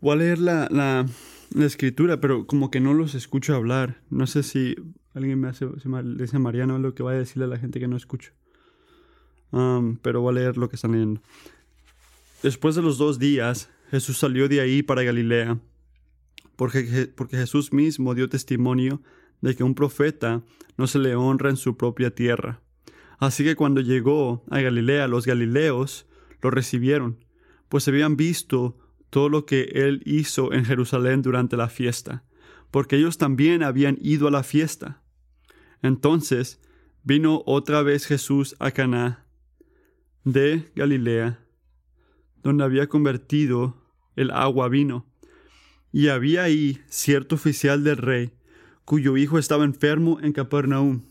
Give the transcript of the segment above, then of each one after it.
Voy a leer la, la, escritura, pero como que no los escucho hablar. No sé si alguien me hace, le dice a Mariano lo que va a decirle a la gente que no escucho. Pero voy a leer lo que están leyendo. Después de los dos días, Jesús salió de ahí para Galilea, porque, porque Jesús mismo dio testimonio de que un profeta no se le honra en su propia tierra. Así que cuando llegó a Galilea, los galileos lo recibieron, pues habían visto todo lo que él hizo en Jerusalén durante la fiesta, porque ellos también habían ido a la fiesta. Entonces vino otra vez Jesús a Caná de Galilea, donde había convertido el agua a vino. Y había ahí cierto oficial del rey, cuyo hijo estaba enfermo en Capernaum.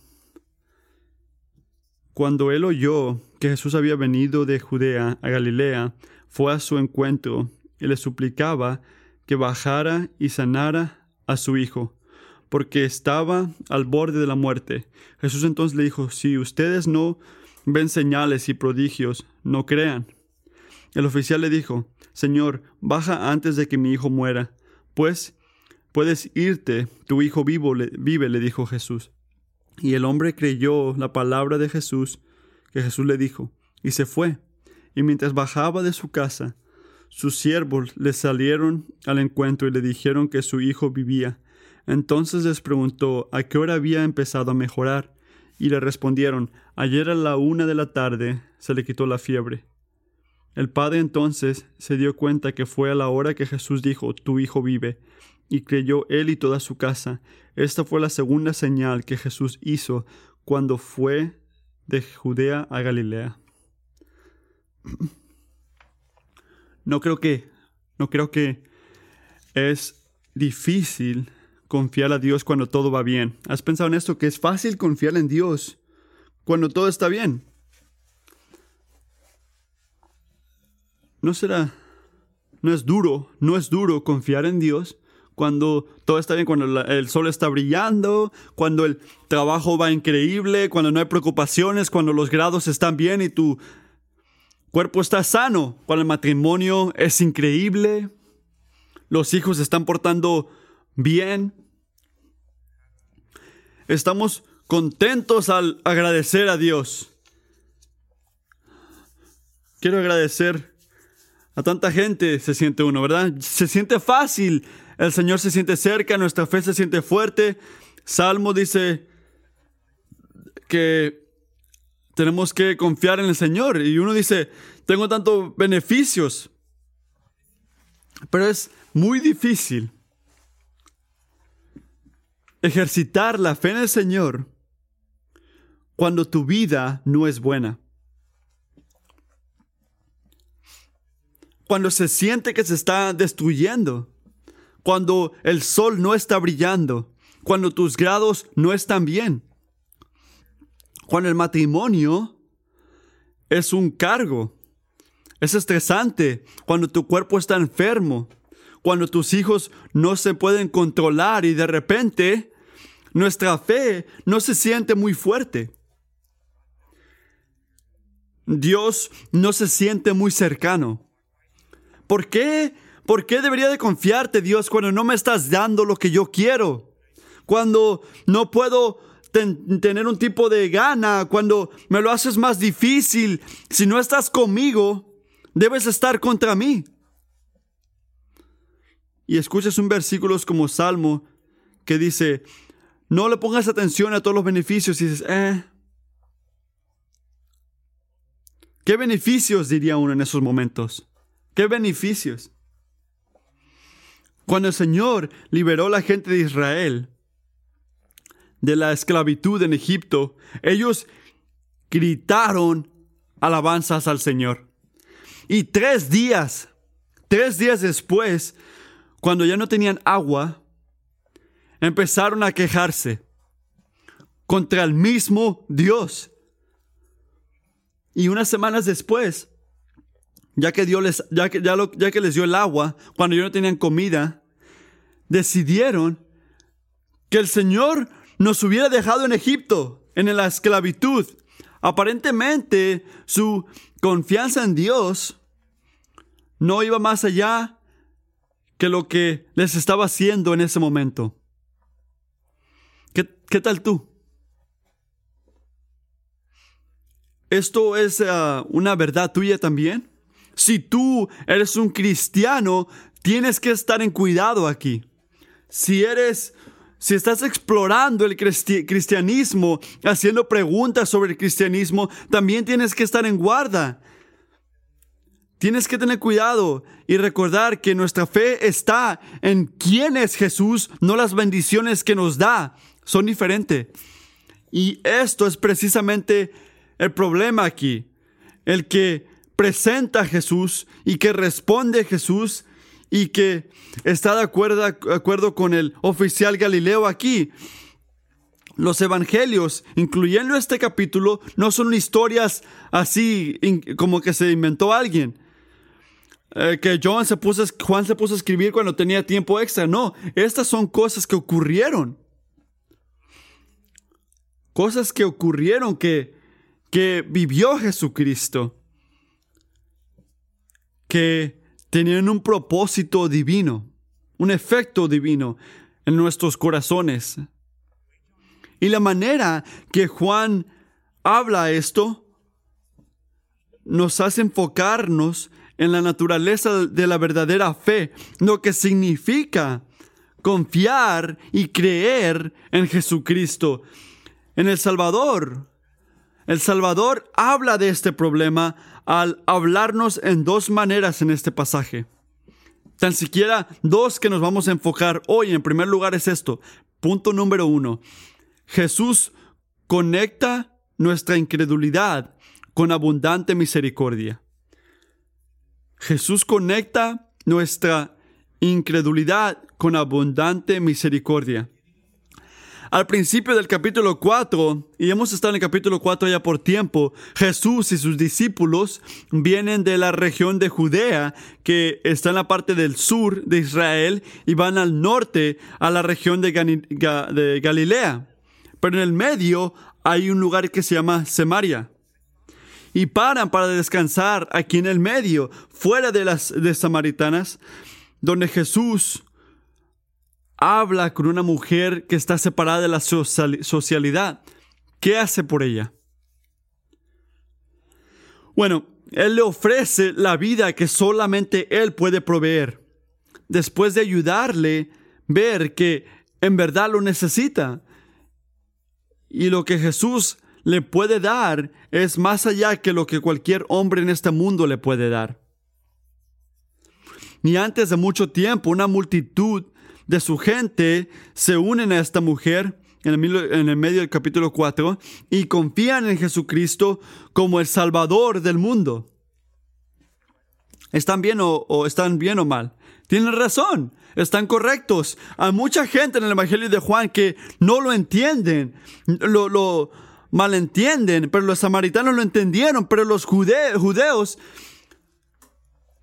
Cuando él oyó que Jesús había venido de Judea a Galilea, fue a su encuentro y le suplicaba que bajara y sanara a su hijo, porque estaba al borde de la muerte. Jesús entonces le dijo, si ustedes no ven señales y prodigios, no crean. El oficial le dijo, Señor, baja antes de que mi hijo muera, pues puedes irte, tu hijo vivo vive, le dijo Jesús. Y el hombre creyó la palabra de Jesús, que Jesús le dijo, y se fue. Y mientras bajaba de su casa, sus siervos le salieron al encuentro y le dijeron que su hijo vivía. Entonces les preguntó a qué hora había empezado a mejorar, y le respondieron Ayer a la una de la tarde se le quitó la fiebre. El padre entonces se dio cuenta que fue a la hora que Jesús dijo Tu hijo vive, y creyó él y toda su casa. Esta fue la segunda señal que Jesús hizo cuando fue de Judea a Galilea. No creo que, no creo que es difícil confiar a Dios cuando todo va bien. ¿Has pensado en esto? Que es fácil confiar en Dios cuando todo está bien. ¿No será, no es duro, no es duro confiar en Dios cuando todo está bien, cuando el sol está brillando, cuando el trabajo va increíble, cuando no hay preocupaciones, cuando los grados están bien y tu cuerpo está sano, cuando el matrimonio es increíble, los hijos se están portando bien. Estamos contentos al agradecer a Dios. Quiero agradecer a tanta gente, se siente uno, ¿verdad? Se siente fácil, el Señor se siente cerca, nuestra fe se siente fuerte. Salmo dice que tenemos que confiar en el Señor y uno dice, tengo tantos beneficios, pero es muy difícil ejercitar la fe en el Señor cuando tu vida no es buena. Cuando se siente que se está destruyendo. Cuando el sol no está brillando. Cuando tus grados no están bien. Cuando el matrimonio es un cargo. Es estresante. Cuando tu cuerpo está enfermo cuando tus hijos no se pueden controlar y de repente nuestra fe no se siente muy fuerte. Dios no se siente muy cercano. ¿Por qué? ¿Por qué debería de confiarte, Dios, cuando no me estás dando lo que yo quiero? Cuando no puedo tener un tipo de gana, cuando me lo haces más difícil. Si no estás conmigo, debes estar contra mí y escuchas un versículo como Salmo que dice, no le pongas atención a todos los beneficios y dices, eh. ¿Qué beneficios diría uno en esos momentos? ¿Qué beneficios? Cuando el Señor liberó a la gente de Israel de la esclavitud en Egipto, ellos gritaron alabanzas al Señor. Y tres días, tres días después, cuando ya no tenían agua, empezaron a quejarse contra el mismo Dios. Y unas semanas después, ya que, Dios les, ya que, ya ya que les dio el agua, cuando ya no tenían comida, decidieron que el Señor nos hubiera dejado en Egipto, en la esclavitud. Aparentemente, su confianza en Dios no iba más allá que lo que les estaba haciendo en ese momento. ¿Qué, qué tal tú? ¿Esto es ah, una verdad tuya también? Si tú eres un cristiano, tienes que estar en cuidado aquí. Si eres, si estás explorando el cristianismo, haciendo preguntas sobre el cristianismo, también tienes que estar en guarda. Tienes que tener cuidado y recordar que nuestra fe está en quién es Jesús, no las bendiciones que nos da. Son diferentes. Y esto es precisamente el problema aquí. El que presenta a Jesús y que responde a Jesús y que está de acuerdo, de acuerdo con el oficial Galileo aquí. Los evangelios, incluyendo este capítulo, no son historias así como que se inventó alguien. Eh, que John se puso, Juan se puso a escribir cuando tenía tiempo extra. No, estas son cosas que ocurrieron. Cosas que ocurrieron que, que vivió Jesucristo. Que tenían un propósito divino, un efecto divino en nuestros corazones. Y la manera que Juan habla esto nos hace enfocarnos en la naturaleza de la verdadera fe, lo que significa confiar y creer en Jesucristo, en el Salvador. El Salvador habla de este problema al hablarnos en dos maneras en este pasaje. Tan siquiera dos que nos vamos a enfocar hoy. En primer lugar es esto. Punto número uno. Jesús conecta nuestra incredulidad con abundante misericordia. Jesús conecta nuestra incredulidad con abundante misericordia al principio del capítulo 4, y hemos estado en el capítulo 4 ya por tiempo, Jesús y sus discípulos vienen de la región de Judea, que está en la parte del sur de Israel, y van al norte a la región de, Galilea. Pero en el medio hay un lugar que se llama Samaria. Y paran para descansar aquí en el medio, fuera de las de Samaritanas, donde Jesús habla con una mujer que está separada de la socialidad. ¿Qué hace por ella? Bueno, Él le ofrece la vida que solamente Él puede proveer. Después de ayudarle, ver que en verdad lo necesita. Y lo que Jesús le puede dar es más allá que lo que cualquier hombre en este mundo le puede dar. Ni antes de mucho tiempo, una multitud de su gente se unen a esta mujer en el, medio del capítulo 4 y confían en Jesucristo como el Salvador del mundo. ¿Están bien o, están bien o mal? Tienen razón, están correctos. Hay mucha gente en el Evangelio de Juan que no lo entienden, lo, lo malentienden, pero los samaritanos lo entendieron, pero los judeos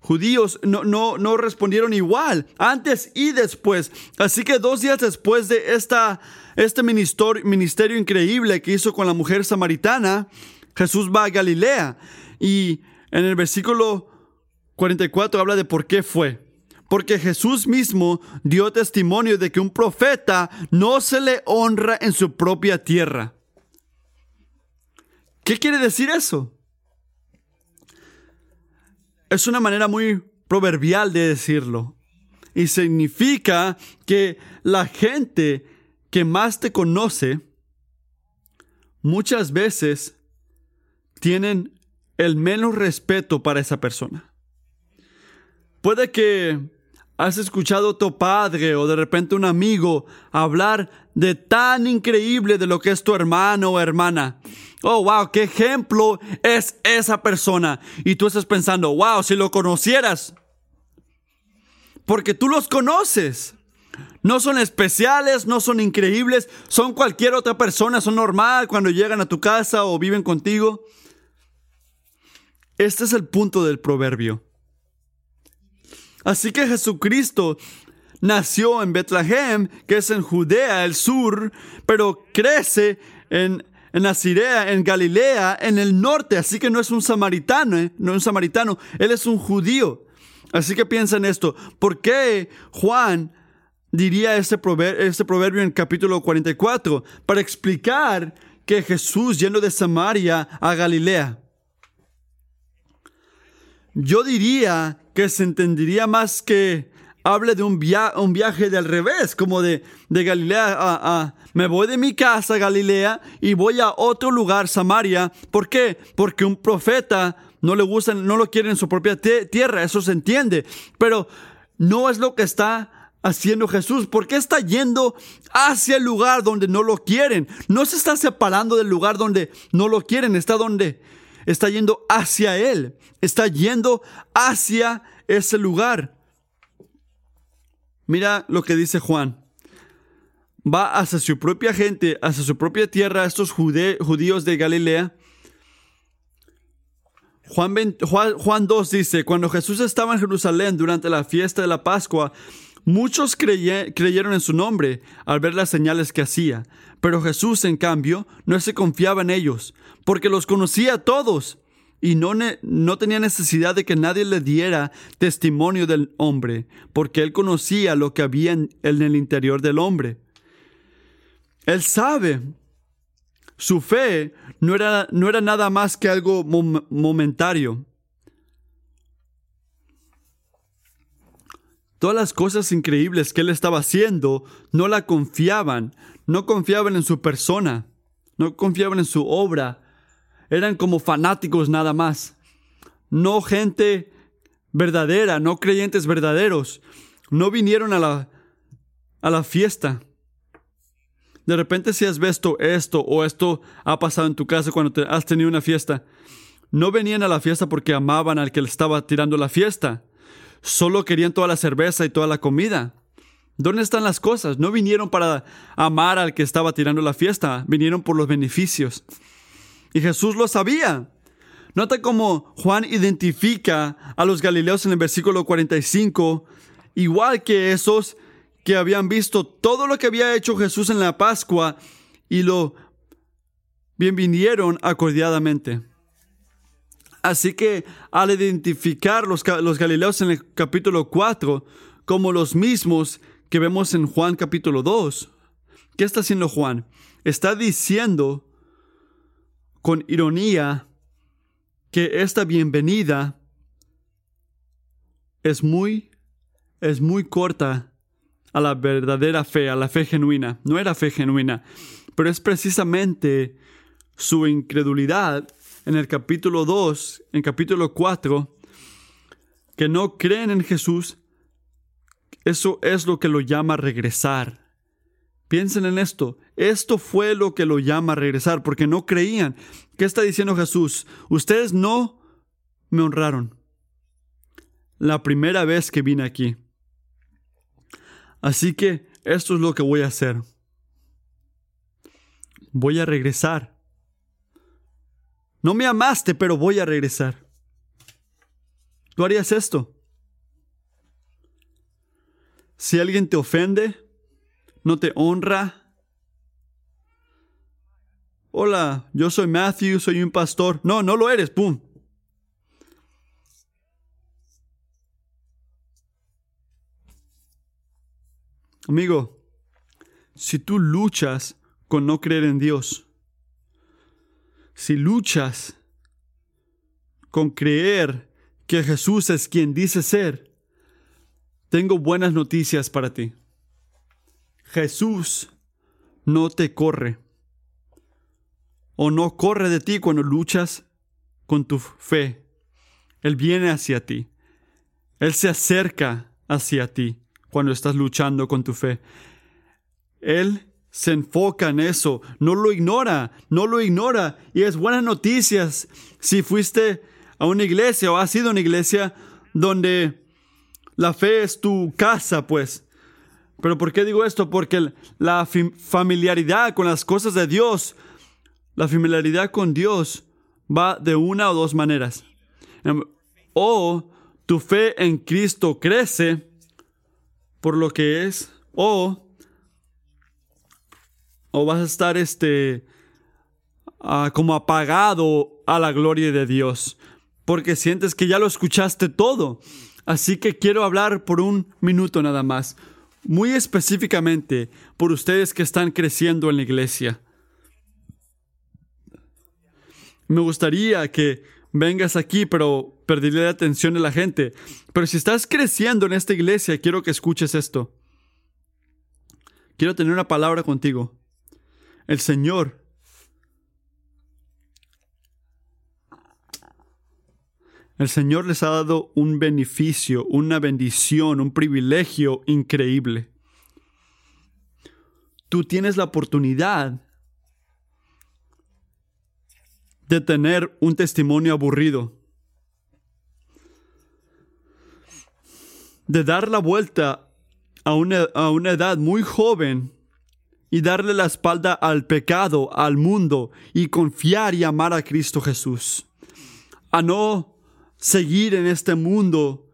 judíos no, no, no respondieron igual, antes y después. Así que dos días después de esta, este ministerio, ministerio increíble que hizo con la mujer samaritana, Jesús va a Galilea. Y en el versículo 44 habla de por qué fue. Porque Jesús mismo dio testimonio de que un profeta no se le honra en su propia tierra. ¿Qué quiere decir eso? Es una manera muy proverbial de decirlo. Y significa que la gente que más te conoce muchas veces tienen el menos respeto para esa persona. Puede que has escuchado a tu padre o de repente un amigo hablar de tan increíble de lo que es tu hermano o hermana. Oh, wow, qué ejemplo es esa persona. Y tú estás pensando, wow, si lo conocieras. Porque tú los conoces. No son especiales, no son increíbles, son cualquier otra persona, son normal cuando llegan a tu casa o viven contigo. Este es el punto del proverbio. Así que Jesucristo nació en Betlehem, que es en Judea, el sur, pero crece en, en Nazirea, en Galilea, en el norte, así que no es un samaritano, ¿eh? no es un samaritano, él es un judío. Así que piensa en esto. ¿Por qué Juan diría este proverbio, este proverbio en capítulo 44? Para explicar que Jesús yendo de Samaria a Galilea. Yo diría que se entendería más que hable de un, un viaje revés, como de, de Galilea a, Me voy de mi casa, Galilea, y voy a otro lugar, Samaria. ¿Por qué? Porque un profeta no le gusta, no lo quiere en su propia tierra, eso se entiende. Pero no es lo que está haciendo Jesús. ¿Por qué está yendo hacia el lugar donde no lo quieren? No se está separando del lugar donde no lo quieren, está donde está yendo hacia Él, está yendo hacia ese lugar. Mira lo que dice Juan. Va hacia su propia gente, hacia su propia tierra, estos judíos de Galilea. Juan, Juan 2 dice, cuando Jesús estaba en Jerusalén durante la fiesta de la Pascua, muchos creyeron en su nombre al ver las señales que hacía, pero Jesús, en cambio, no se confiaba en ellos, porque los conocía a todos y no, no tenía necesidad de que nadie le diera testimonio del hombre, porque él conocía lo que había en, el interior del hombre. Él sabe. Su fe no era, no era nada más que algo momentario. Todas las cosas increíbles que él estaba haciendo no la confiaban, no confiaban en su persona, no confiaban en su obra, eran como fanáticos nada más. No gente verdadera, no creyentes verdaderos. No vinieron a la, a la fiesta. De repente si has visto esto o esto ha pasado en tu casa cuando te has tenido una fiesta, no venían a la fiesta porque amaban al que le estaba tirando la fiesta. Solo querían toda la cerveza y toda la comida. ¿Dónde están las cosas? No vinieron para amar al que estaba tirando la fiesta, vinieron por los beneficios. Y Jesús lo sabía. Nota cómo Juan identifica a los galileos en el versículo 45, igual que esos que habían visto todo lo que había hecho Jesús en la Pascua y lo bienvinieron acordiadamente. Así que al identificar los, los galileos en el capítulo 4 como los mismos que vemos en Juan capítulo 2, ¿qué está haciendo Juan? Está diciendo con ironía que esta bienvenida es muy, es muy corta a la verdadera fe, a la fe genuina. No era fe genuina, pero es precisamente su incredulidad en el capítulo 2, en capítulo 4, que no creen en Jesús, eso es lo que lo llama regresar. Piensen en esto. Esto fue lo que lo llama a regresar, porque no creían. ¿Qué está diciendo Jesús? Ustedes no me honraron la primera vez que vine aquí. Así que esto es lo que voy a hacer. Voy a regresar. No me amaste, pero voy a regresar. ¿Tú harías esto? Si alguien te ofende, no te honra. Hola, yo soy Matthew, soy un pastor. No, no lo eres, ¡pum! Amigo, si tú luchas con no creer en Dios, si luchas con creer que Jesús es quien dice ser, tengo buenas noticias para ti. Jesús no te corre o no corre de ti cuando luchas con tu fe. Él viene hacia ti. Él se acerca hacia ti cuando estás luchando con tu fe. Él se enfoca en eso, no lo ignora, no lo ignora. Y es buenas noticias si fuiste a una iglesia o has sido una iglesia donde la fe es tu casa, pues. Pero ¿por qué digo esto? Porque la familiaridad con las cosas de Dios, la familiaridad con Dios va de una o dos maneras. Em, o tu fe en Cristo crece por lo que es, o, o vas a estar este, ah, como apagado a la gloria de Dios, porque sientes que ya lo escuchaste todo. Así que quiero hablar por un minuto nada más, muy específicamente por ustedes que están creciendo en la iglesia. Me gustaría que vengas aquí, pero perderé la atención de la gente. Pero si estás creciendo en esta iglesia, quiero que escuches esto. Quiero tener una palabra contigo. El Señor El Señor les ha dado un beneficio, una bendición, un privilegio increíble. Tú tienes la oportunidad de tener un testimonio aburrido, de dar la vuelta a una, a una edad muy joven y darle la espalda al pecado, al mundo, y confiar y amar a Cristo Jesús. A no seguir en este mundo.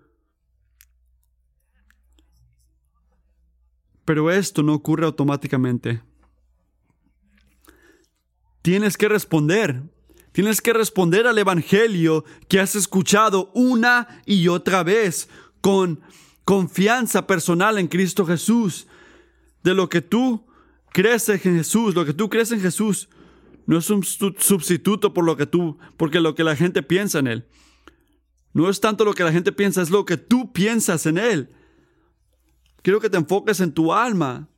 Pero esto no ocurre automáticamente. Tienes que responder. Tienes que responder al Evangelio que has escuchado una y otra vez con confianza personal en Cristo Jesús. De lo que tú crees en Jesús, lo que tú crees en Jesús, no es un sustituto por lo que tú, porque lo que la gente piensa en él. No es tanto lo que la gente piensa, es lo que tú piensas en Él. Quiero que te enfoques en tu alma,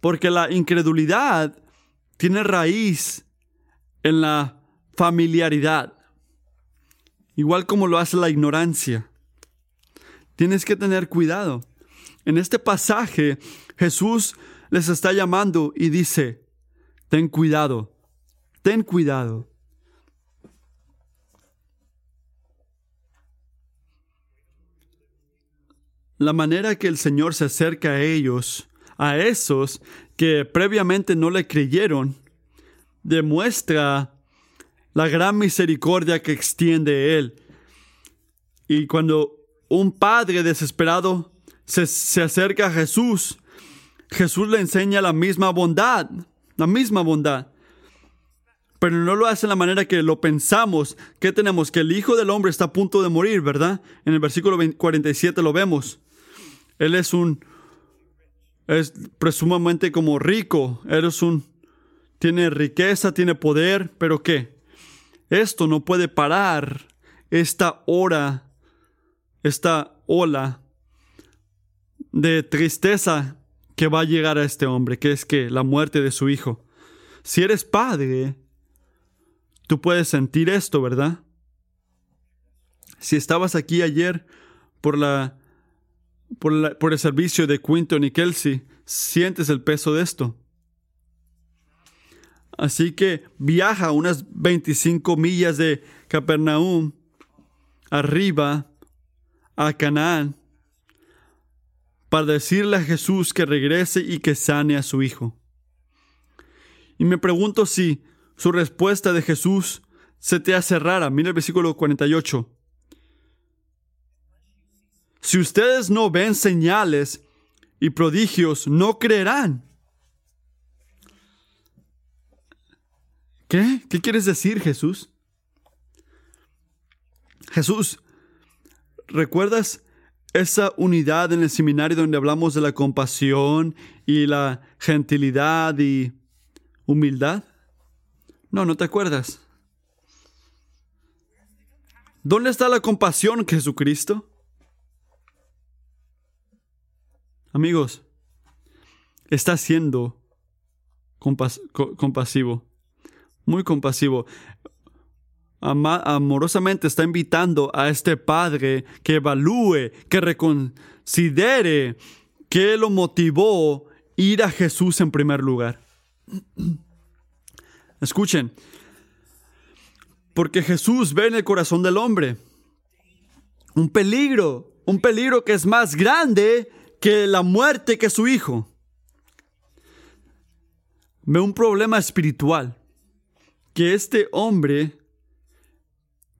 porque la incredulidad tiene raíz en la familiaridad, igual como lo hace la ignorancia. Tienes que tener cuidado. En este pasaje Jesús les está llamando y dice, ten cuidado, ten cuidado. la manera que el Señor se acerca a ellos, a esos que previamente no le creyeron, demuestra la gran misericordia que extiende Él. Y cuando un padre desesperado se, se, acerca a Jesús, Jesús le enseña la misma bondad, la misma bondad. Pero no lo hace de la manera que lo pensamos. que tenemos? Que el Hijo del Hombre está a punto de morir, ¿verdad? En el versículo 47 lo vemos. Él es un, es presumamente como rico, Él es un, tiene riqueza, tiene poder, pero ¿qué? Esto no puede parar esta hora, esta ola de tristeza que va a llegar a este hombre, que es que la muerte de su hijo. Si eres padre, tú puedes sentir esto, ¿verdad? Si estabas aquí ayer por la por, el servicio de Quinton y Kelsey, sientes el peso de esto. Así que viaja unas 25 millas de Capernaum arriba a Canaán para decirle a Jesús que regrese y que sane a su hijo. Y me pregunto si su respuesta de Jesús se te hace rara. Mira el versículo 48. Si ustedes no ven señales y prodigios, no creerán. ¿Qué? ¿Qué quieres decir, Jesús? Jesús, ¿recuerdas esa unidad en el seminario donde hablamos de la compasión y la gentilidad y humildad? No, no te acuerdas. ¿Dónde está la compasión, Jesucristo? Amigos, está siendo compasivo, muy compasivo. amorosamente está invitando a este padre que evalúe, que reconsidere qué lo motivó ir a Jesús en primer lugar. Escuchen, porque Jesús ve en el corazón del hombre un peligro, un peligro que es más grande que la muerte que su hijo. Ve un problema espiritual que este hombre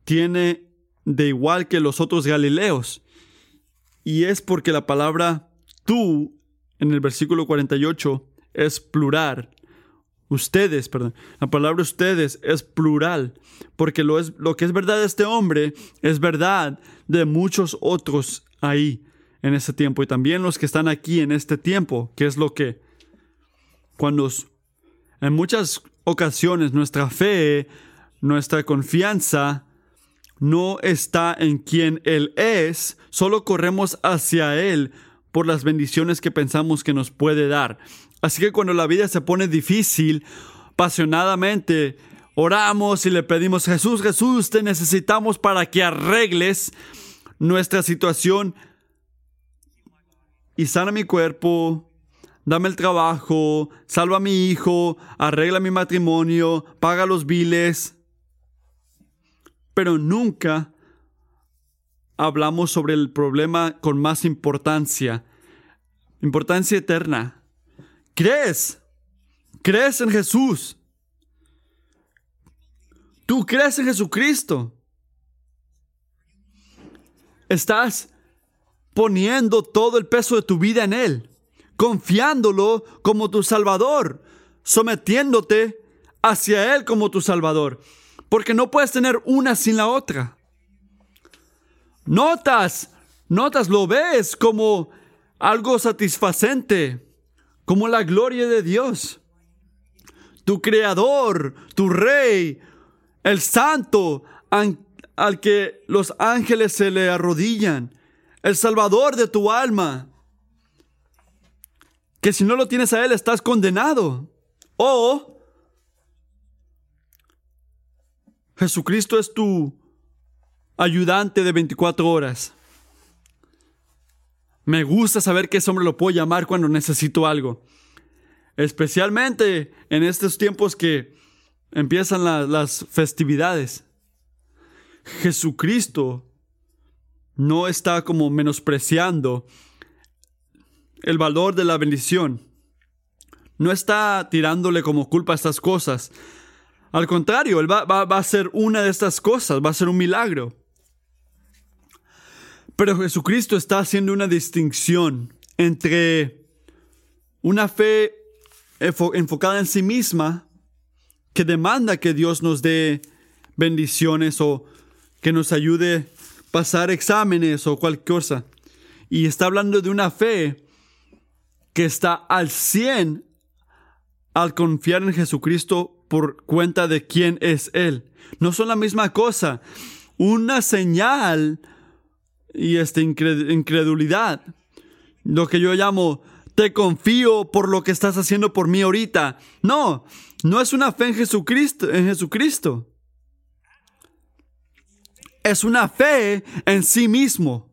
tiene de igual que los otros galileos. Y es porque la palabra tú en el versículo 48 es plural. Ustedes, perdón. La palabra ustedes es plural. Porque lo, es, lo que es verdad de este hombre es verdad de muchos otros ahí en ese tiempo y también los que están aquí en este tiempo, que es lo que cuando en muchas ocasiones nuestra fe, nuestra confianza no está en quien Él es, solo corremos hacia Él por las bendiciones que pensamos que nos puede dar. Así que cuando la vida se pone difícil, apasionadamente oramos y le pedimos, Jesús, Jesús, te necesitamos para que arregles nuestra situación y sana mi cuerpo, dame el trabajo, salva a mi hijo, arregla mi matrimonio, paga los biles. Pero nunca hablamos sobre el problema con más importancia, importancia eterna. ¿Crees? ¿Crees en Jesús? ¿Tú crees en Jesucristo? Estás poniendo todo el peso de tu vida en Él, confiándolo como tu Salvador, sometiéndote hacia Él como tu Salvador, porque no puedes tener una sin la otra. Notas, notas, lo ves como algo satisfacente, como la gloria de Dios. Tu Creador, tu Rey, el Santo al que los ángeles se le arrodillan, el Salvador de tu alma. Que si no lo tienes a Él estás condenado. O Jesucristo es tu ayudante de 24 horas. Me gusta saber que ese hombre lo puedo llamar cuando necesito algo. Especialmente en estos tiempos que empiezan las festividades. Jesucristo no está como menospreciando el valor de la bendición. No está tirándole como culpa a estas cosas. Al contrario, Él va, va, a ser una de estas cosas, va a ser un milagro. Pero Jesucristo está haciendo una distinción entre una fe enfocada en sí misma que demanda que Dios nos dé bendiciones o que nos ayude a pasar exámenes o cualquier cosa. Y está hablando de una fe que está al 100 al confiar en Jesucristo por cuenta de quién es Él. No son la misma cosa. Una señal y esta incredulidad. Lo que yo llamo, te confío por lo que estás haciendo por mí ahorita. No, no es una fe en Jesucristo, en Jesucristo. Es una fe en sí mismo.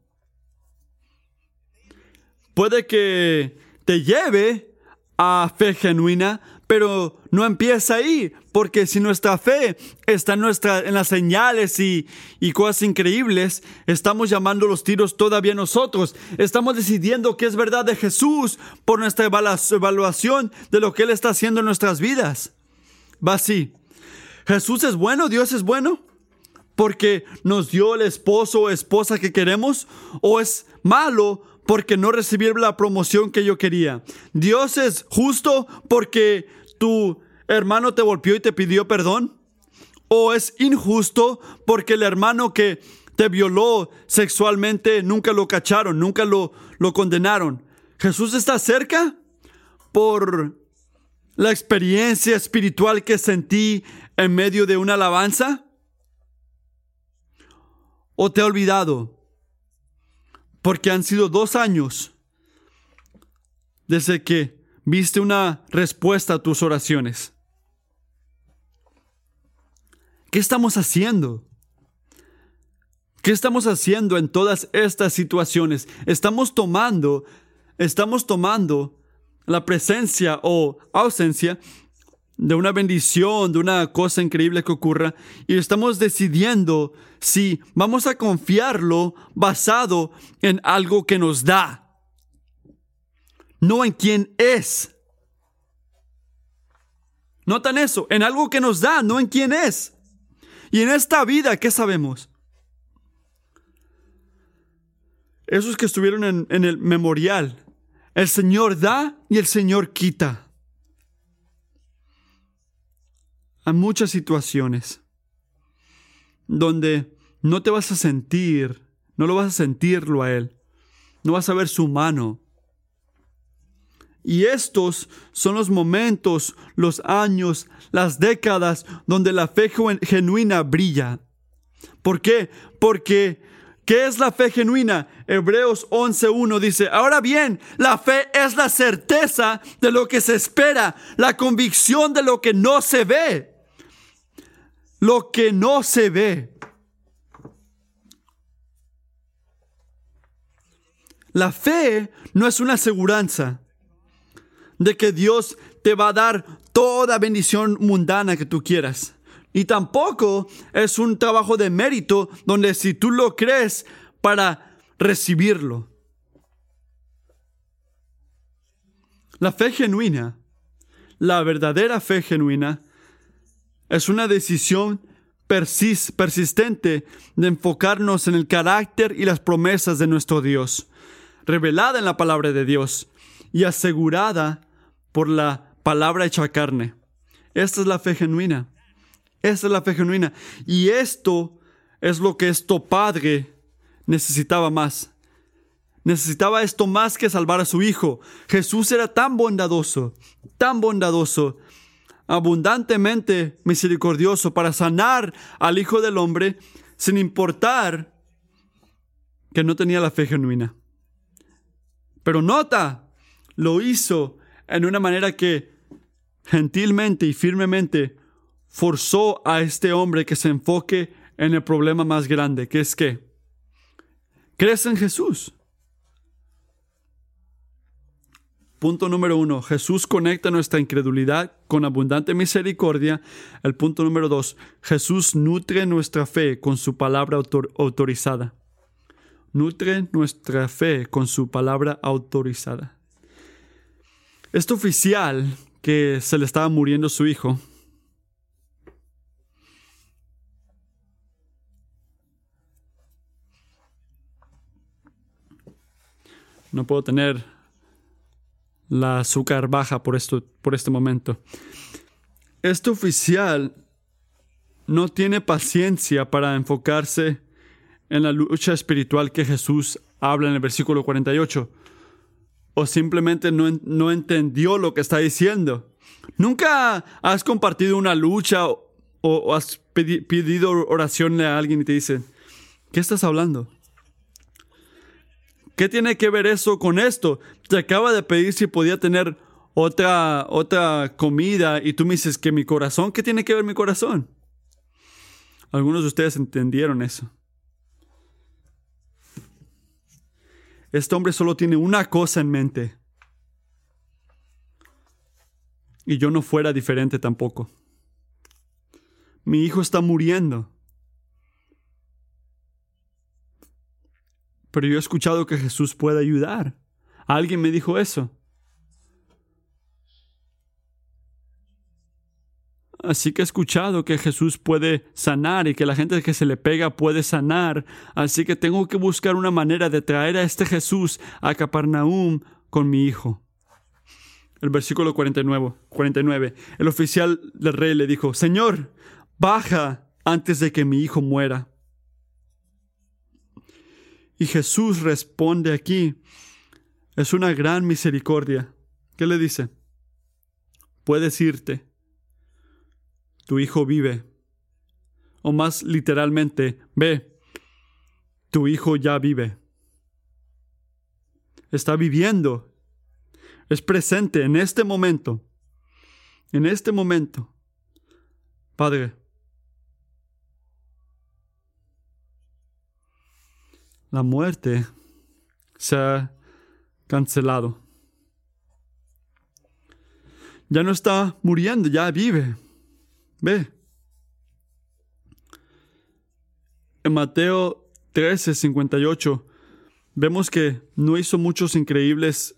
Puede que te lleve a fe genuina, pero no empieza ahí, porque si nuestra fe está en, nuestra, en las señales y, y, cosas increíbles, estamos llamando los tiros todavía nosotros. Estamos decidiendo qué es verdad de Jesús por nuestra evaluación de lo que Él está haciendo en nuestras vidas. Va así. Jesús es bueno, Dios es bueno, porque nos dio el esposo o esposa que queremos, o es malo porque no recibí la promoción que yo quería. Dios es justo porque tu hermano te golpeó y te pidió perdón. O es injusto porque el hermano que te violó sexualmente nunca lo cacharon, nunca lo, lo condenaron. Jesús está cerca por la experiencia espiritual que sentí en medio de una alabanza? ¿O te he olvidado? Porque han sido dos años desde que viste una respuesta a tus oraciones. ¿Qué estamos haciendo? ¿Qué estamos haciendo en todas estas situaciones? Estamos tomando, estamos tomando la presencia o ausencia de una bendición, de una cosa increíble que ocurra, y estamos decidiendo si vamos a confiarlo basado en algo que nos da, no en quién es. Notan eso, en algo que nos da, no en quién es. Y en esta vida, ¿qué sabemos? Esos que estuvieron en, en el memorial el Señor da y el Señor quita. Hay muchas situaciones donde no te vas a sentir, no lo vas a sentirlo a Él. no vas a ver su mano. Y estos son los momentos, los años, las décadas donde la fe genuina brilla. ¿Por qué? Porque ¿qué es la fe genuina? Hebreos 11.1 dice, ahora bien, la fe es la certeza de lo que se espera, la convicción de lo que no se ve. Lo que no se ve. La fe no es una aseguranza de que Dios te va a dar toda bendición mundana que tú quieras. Y tampoco es un trabajo de mérito donde si tú lo crees para recibirlo. La fe genuina, la verdadera fe genuina, es una decisión persistente de enfocarnos en el carácter y las promesas de nuestro Dios revelada en la palabra de Dios y asegurada por la palabra hecha carne. Esta es la fe genuina. Esta es la fe genuina. Y esto es lo que esto padre necesitaba más. Necesitaba esto más que salvar a su hijo. Jesús era tan bondadoso, tan bondadoso, abundantemente misericordioso para sanar al Hijo del Hombre sin importar que no tenía la fe genuina. Pero nota, lo hizo en una manera que gentilmente y firmemente forzó a este hombre que se enfoque en el problema más grande, que es que crees en Jesús. Punto número uno, Jesús conecta nuestra incredulidad con abundante misericordia. El punto número dos, Jesús nutre nuestra fe con su palabra autorizada nutre nuestra fe con su palabra autorizada. Este oficial que se le estaba muriendo su hijo, no puedo tener la azúcar baja por, esto, por este momento. Este oficial no tiene paciencia para enfocarse en la lucha espiritual que Jesús habla en el versículo 48. O simplemente no, no entendió lo que está diciendo. Nunca has compartido una lucha o, has pedido oración a alguien y te dicen, ¿qué estás hablando? ¿Qué tiene que ver eso con esto? Te acaba de pedir si podía tener otra, otra comida y tú me dices que mi corazón, ¿qué tiene que ver mi corazón? Algunos de ustedes entendieron eso. Este hombre solo tiene una cosa en mente. Y yo no fuera diferente tampoco. Mi hijo está muriendo. Pero yo he escuchado que Jesús puede ayudar. Alguien me dijo eso. Así que he escuchado que Jesús puede sanar y que la gente que se le pega puede sanar. Así que tengo que buscar una manera de traer a este Jesús a Capernaum con mi hijo. El versículo 49, 49. El oficial del rey le dijo, Señor, baja antes de que mi hijo muera. Y Jesús responde aquí, es una gran misericordia. ¿Qué le dice? Puedes irte tu hijo vive. O más literalmente, ve, tu hijo ya vive. Está viviendo. Es presente en este momento. En este momento. Padre, la muerte se ha cancelado. Ya no está muriendo, ya vive. Ve. En Mateo 13, 58, vemos que no hizo muchos increíbles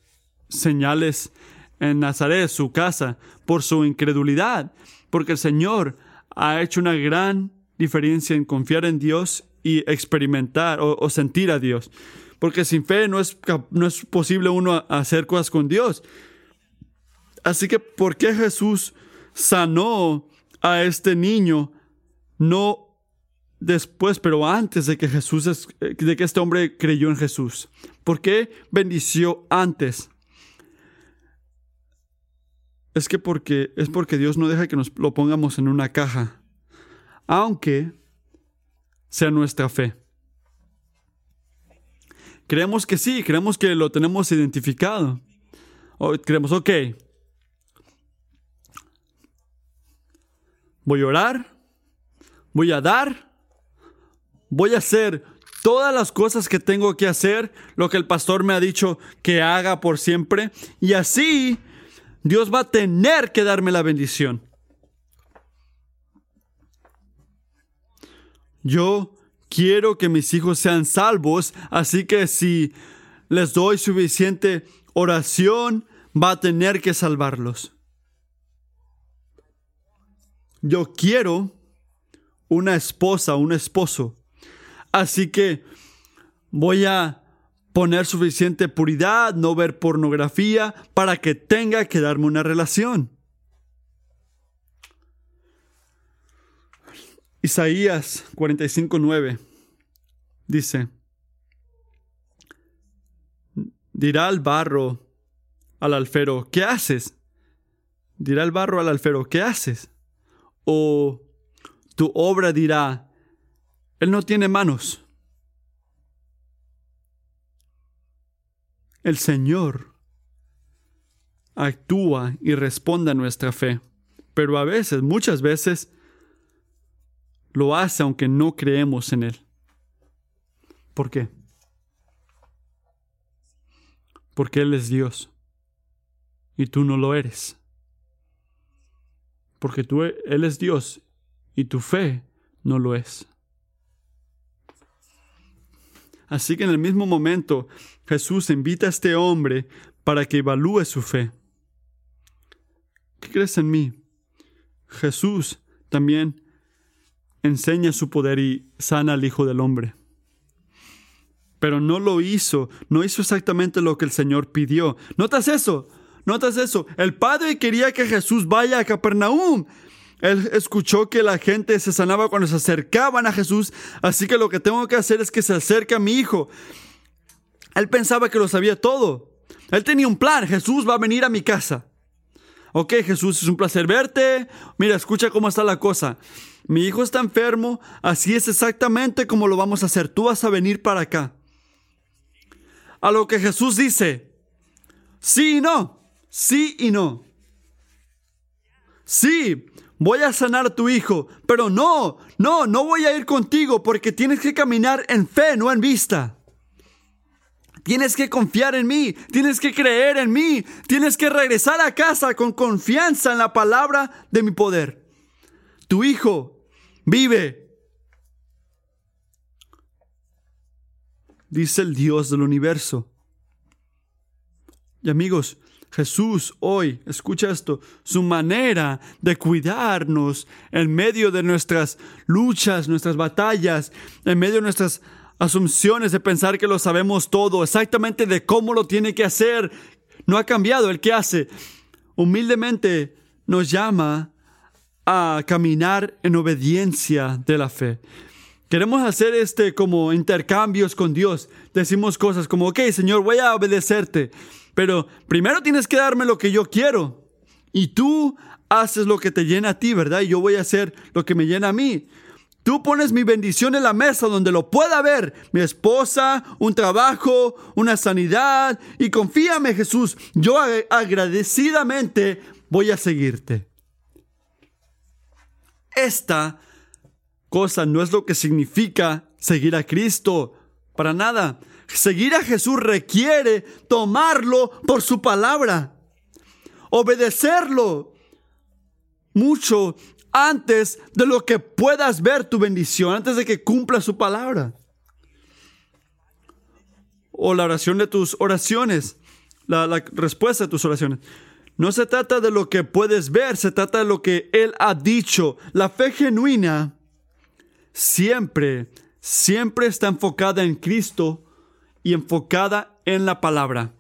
señales en Nazaret, su casa, por su incredulidad, porque el Señor ha hecho una gran diferencia en confiar en Dios y experimentar o, sentir a Dios. Porque sin fe no es, no es posible uno hacer cosas con Dios. Así que, ¿por qué Jesús sanó a este niño, no después, pero antes de que Jesús, de que este hombre creyó en Jesús. ¿Por qué bendició antes? Es que porque, es porque Dios no deja que nos lo pongamos en una caja, aunque sea nuestra fe. Creemos que sí, creemos que lo tenemos identificado. O creemos, ok, voy a orar, voy a dar, voy a hacer todas las cosas que tengo que hacer, lo que el pastor me ha dicho que haga por siempre, y así Dios va a tener que darme la bendición. Yo quiero que mis hijos sean salvos, así que si les doy suficiente oración, va a tener que salvarlos. Yo quiero una esposa, un esposo. Así que voy a poner suficiente puridad, no ver pornografía, para que tenga que darme una relación. Isaías 45:9 dice, dirá al barro al alfero, ¿qué haces? Dirá el barro al alfero, ¿qué haces? O tu obra dirá, Él no tiene manos. El Señor actúa y responde a nuestra fe, pero a veces, muchas veces, lo hace aunque no creemos en Él. ¿Por qué? Porque Él es Dios y tú no lo eres. Porque tú, Él es Dios y tu fe no lo es. Así que en el mismo momento Jesús invita a este hombre para que evalúe su fe. ¿Qué crees en mí? Jesús también enseña su poder y sana al Hijo del Hombre. Pero no lo hizo, no hizo exactamente lo que el Señor pidió. ¿Notas eso? ¿Notas eso? El Padre quería que Jesús vaya a Capernaum. Él escuchó que la gente se sanaba cuando se acercaban a Jesús, así que lo que tengo que hacer es que se acerque a mi hijo. Él pensaba que lo sabía todo. Él tenía un plan, Jesús va a venir a mi casa. Ok, Jesús, es un placer verte. Mira, escucha cómo está la cosa. Mi hijo está enfermo, así es exactamente como lo vamos a hacer. Tú vas a venir para acá. A lo que Jesús dice, sí y no, sí y no. Sí, voy a sanar a tu hijo, pero no, no, no voy a ir contigo porque tienes que caminar en fe, no en vista. Tienes que confiar en mí, tienes que creer en mí, tienes que regresar a casa con confianza en la palabra de mi poder. Tu hijo vive. Dice el Dios del universo. Y amigos, Jesús hoy, escucha esto, su manera de cuidarnos en medio de nuestras luchas, nuestras batallas, en medio de nuestras asunciones de pensar que lo sabemos todo, exactamente de cómo lo tiene que hacer, no ha cambiado el que hace. Humildemente nos llama a caminar en obediencia de la fe. Queremos hacer este como intercambios con Dios. Decimos cosas como, ok, Señor, voy a obedecerte. Pero primero tienes que darme lo que yo quiero. Y tú haces lo que te llena a ti, ¿verdad? Y yo voy a hacer lo que me llena a mí. Tú pones mi bendición en la mesa donde lo pueda ver, mi esposa, un trabajo, una sanidad. Y confíame, Jesús, yo agradecidamente voy a seguirte. Esta cosa no es lo que significa seguir a Cristo, para nada. Seguir a Jesús requiere tomarlo por su palabra, obedecerlo mucho antes de lo que puedas ver tu bendición, antes de que cumpla su palabra. O la oración de tus oraciones, la, respuesta de tus oraciones. No se trata de lo que puedes ver, se trata de lo que Él ha dicho. La fe genuina siempre, siempre está enfocada en Cristo y enfocada en la palabra.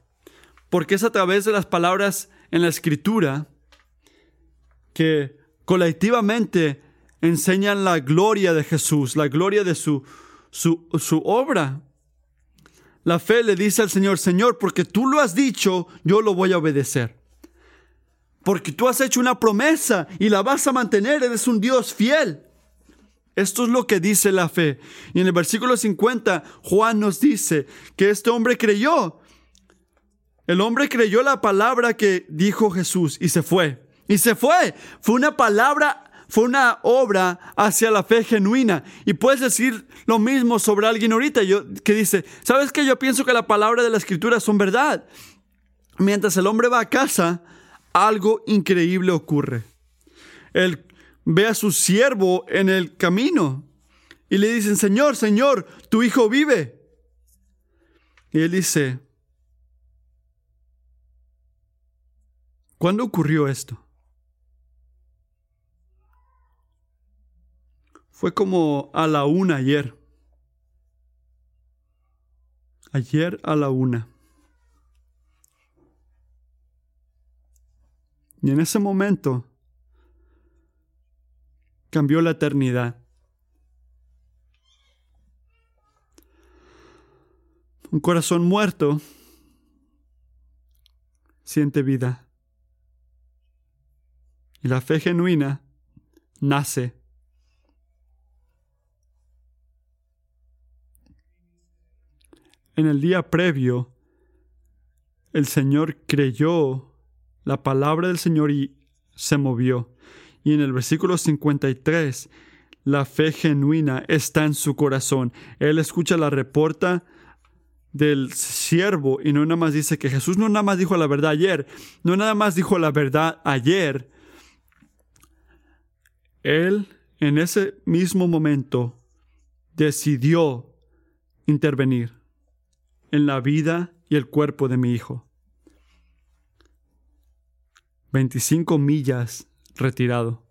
Porque es a través de las palabras en la escritura que colectivamente enseñan la gloria de Jesús, la gloria de su, su, su obra. La fe le dice al Señor, Señor, porque tú lo has dicho, yo lo voy a obedecer. Porque tú has hecho una promesa y la vas a mantener, eres un Dios fiel. Esto es lo que dice la fe. Y en el versículo 50, Juan nos dice que este hombre creyó. El hombre creyó la palabra que dijo Jesús y se fue. Y se fue. Fue una palabra fue una obra hacia la fe genuina. Y puedes decir lo mismo sobre alguien ahorita yo, que dice, ¿sabes que Yo pienso que la palabra de la escritura son verdad. Mientras el hombre va a casa, algo increíble ocurre. Él ve a su siervo en el camino y le dicen, Señor, Señor, tu hijo vive. Y él dice, ¿cuándo ocurrió esto? Fue como a la una ayer. Ayer a la una. Y en ese momento cambió la eternidad. Un corazón muerto siente vida. Y la fe genuina nace en el día previo, el Señor creyó la palabra del Señor y se movió. Y en el versículo 53, la fe genuina está en su corazón. Él escucha la reporta del siervo y no nada más dice que Jesús no nada más dijo la verdad ayer, no nada más dijo la verdad ayer. Él en ese mismo momento decidió intervenir en la vida y el cuerpo de mi hijo. 25 millas retirado.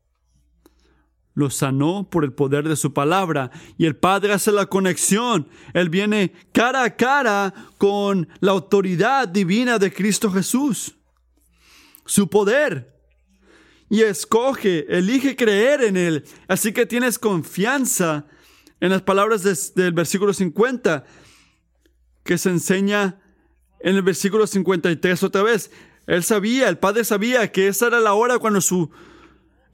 Lo sanó por el poder de su palabra y el Padre hace la conexión. Él viene cara a cara con la autoridad divina de Cristo Jesús. Su poder. Y escoge, elige creer en Él. Así que tienes confianza en las palabras del versículo 50 que se enseña en el versículo 53 otra vez. Él sabía, el padre sabía que esa era la hora cuando su...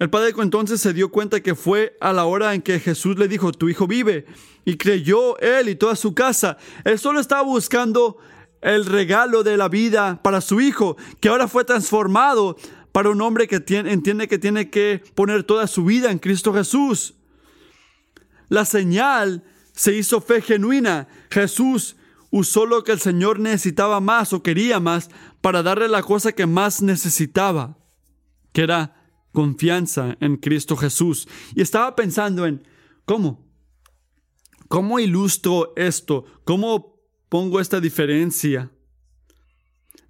El padre entonces se dio cuenta que fue a la hora en que Jesús le dijo, tu hijo vive. Y creyó él y toda su casa. Él solo estaba buscando el regalo de la vida para su hijo, que ahora fue transformado para un hombre que entiende que tiene que poner toda su vida en Cristo Jesús. La señal se hizo fe genuina. Jesús usó lo que el Señor necesitaba más o quería más para darle la cosa que más necesitaba, que era confianza en Cristo Jesús. Y estaba pensando en, ¿cómo? ¿Cómo ilustro esto? ¿Cómo pongo esta diferencia?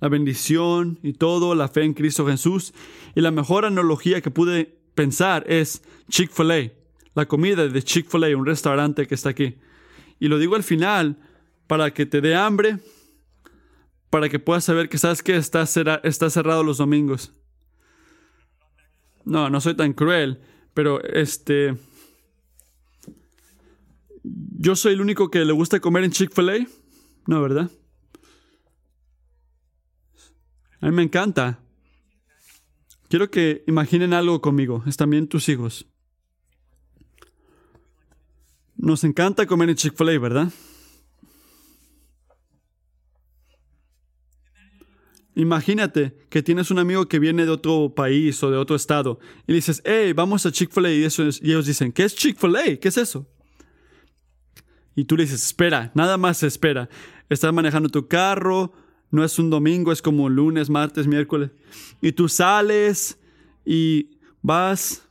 La bendición y todo, la fe en Cristo Jesús. Y la mejor analogía que pude pensar es Chick-fil-A, la comida de Chick-fil-A, un restaurante que está aquí. Y lo digo al final para que te dé hambre, para que puedas saber que sabes que está, está cerrado los domingos. No, no soy tan cruel, pero este... Yo soy el único que le gusta comer en Chick-fil-A. No, ¿verdad? A mí me encanta. Quiero que imaginen algo conmigo. Es también tus hijos. Nos encanta comer en Chick-fil-A, ¿verdad? Imagínate que tienes un amigo que viene de otro país o de otro estado y dices, hey, vamos a Chick-fil-A y, y ellos dicen, ¿qué es Chick-fil-A? ¿Qué es eso? Y tú le dices, espera, nada más espera. Estás manejando tu carro, no es un domingo, es como lunes, martes, miércoles. Y tú sales y vas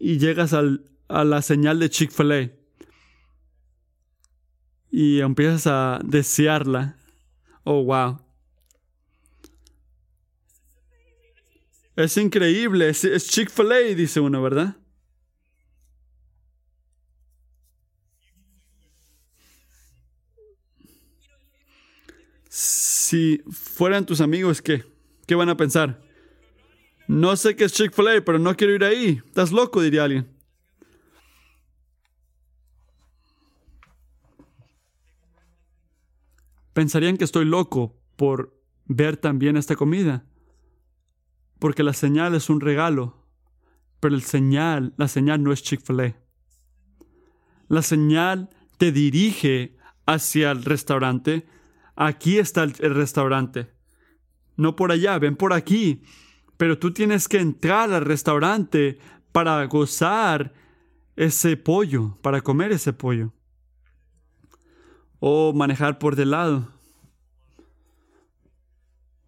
y llegas a la señal de Chick-fil-A. Y empiezas a desearla. Oh, wow. Es increíble, es, Chick-fil-A, dice uno, ¿verdad? Si fueran tus amigos, ¿qué? ¿Qué van a pensar? No sé qué es Chick-fil-A, pero no quiero ir ahí. Estás loco, diría alguien. Pensarían que estoy loco por ver también esta comida. Porque la señal es un regalo. Pero el señal, la señal no es Chick-fil-A. La señal te dirige hacia el restaurante. Aquí está el, el restaurante. No por allá, ven por aquí. Pero tú tienes que entrar al restaurante para gozar ese pollo, para comer ese pollo. O manejar por del lado.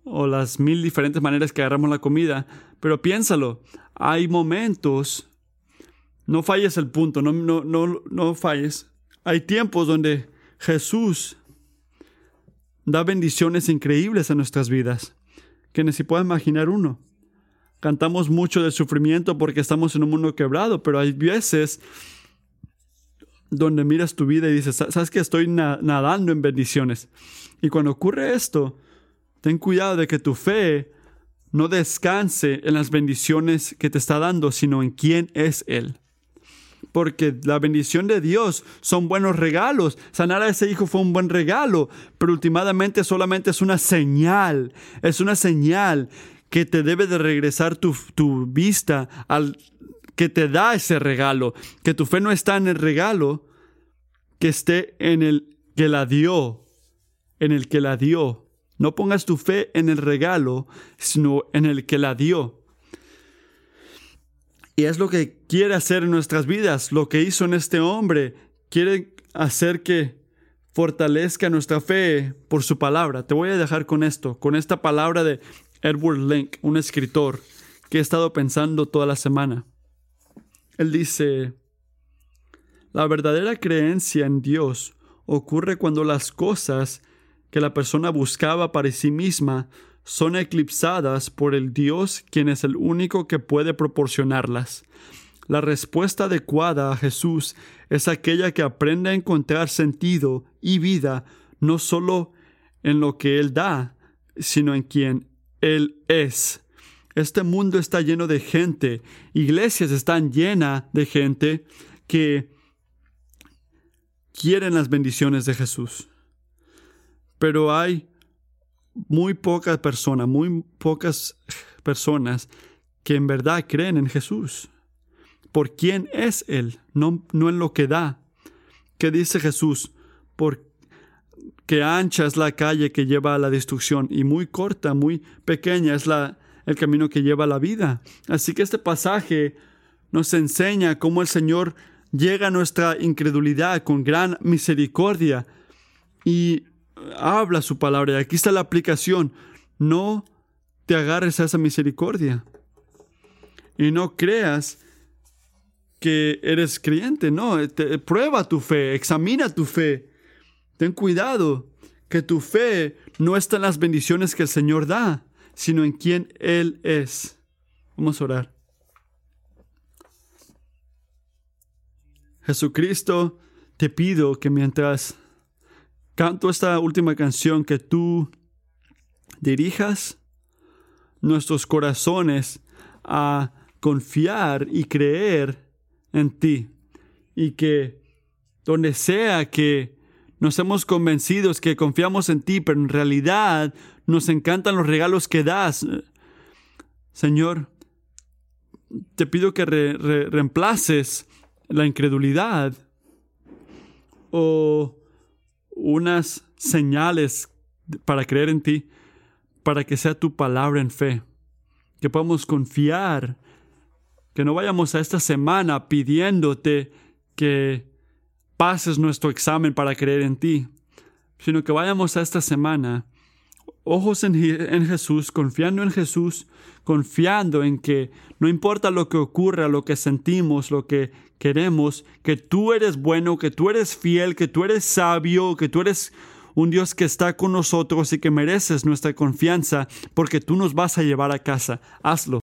O las mil diferentes maneras que agarramos la comida. Pero piénsalo, hay momentos, no falles el punto, no, no, no, no falles. Hay tiempos donde Jesús da bendiciones increíbles a nuestras vidas, que ni se puede imaginar uno. Cantamos mucho del sufrimiento porque estamos en un mundo quebrado, pero hay veces donde miras tu vida y dices, sabes que estoy nadando en bendiciones. Y cuando ocurre esto, ten cuidado de que tu fe no descanse en las bendiciones que te está dando, sino en quién es Él. Porque la bendición de Dios son buenos regalos. Sanar a ese hijo fue un buen regalo, pero últimamente solamente es una señal. Es una señal que te debe de regresar tu, tu vista al que te da ese regalo. Que tu fe no está en el regalo, que esté en el que la dio. En el que la dio. No pongas tu fe en el regalo, sino en el que la dio. Y es lo que quiere hacer en nuestras vidas, lo que hizo en este hombre. Quiere hacer que fortalezca nuestra fe por su palabra. Te voy a dejar con esto, con esta palabra de Edward Link, un escritor que he estado pensando toda la semana. Él dice, la verdadera creencia en Dios ocurre cuando las cosas que la persona buscaba para sí misma son eclipsadas por el Dios quien es el único que puede proporcionarlas. La respuesta adecuada a Jesús es aquella que aprende a encontrar sentido y vida no solo en lo que Él da, sino en quien Él es. Este mundo está lleno de gente, iglesias están llenas de gente que quieren las bendiciones de Jesús pero hay muy pocas personas, muy pocas personas que en verdad creen en Jesús. ¿Por quién es Él? No, no en lo que da. ¿Qué dice Jesús? Porque ancha es la calle que lleva a la destrucción y muy corta, muy pequeña es la, el camino que lleva a la vida. Así que este pasaje nos enseña cómo el Señor llega a nuestra incredulidad con gran misericordia y habla su palabra. Y aquí está la aplicación. No te agarres a esa misericordia. Y no creas que eres creyente. No, prueba tu fe, examina tu fe. Ten cuidado que tu fe no está en las bendiciones que el Señor da, sino en quien Él es. Vamos a orar. Jesucristo, te pido que mientras canto esta última canción que tú dirijas nuestros corazones a confiar y creer en ti y que donde sea que nos hemos convencidos que confiamos en ti, pero en realidad nos encantan los regalos que das. Señor, te pido que reemplaces la incredulidad o unas señales para creer en ti, para que sea tu palabra en fe, que podamos confiar, que no vayamos a esta semana pidiéndote que pases nuestro examen para creer en ti, sino que vayamos a esta semana ojos en, Jesús, confiando en Jesús, confiando en que no importa lo que ocurra, lo que sentimos, lo que queremos, que tú eres bueno, que tú eres fiel, que tú eres sabio, que tú eres un Dios que está con nosotros y que mereces nuestra confianza porque tú nos vas a llevar a casa. Hazlo.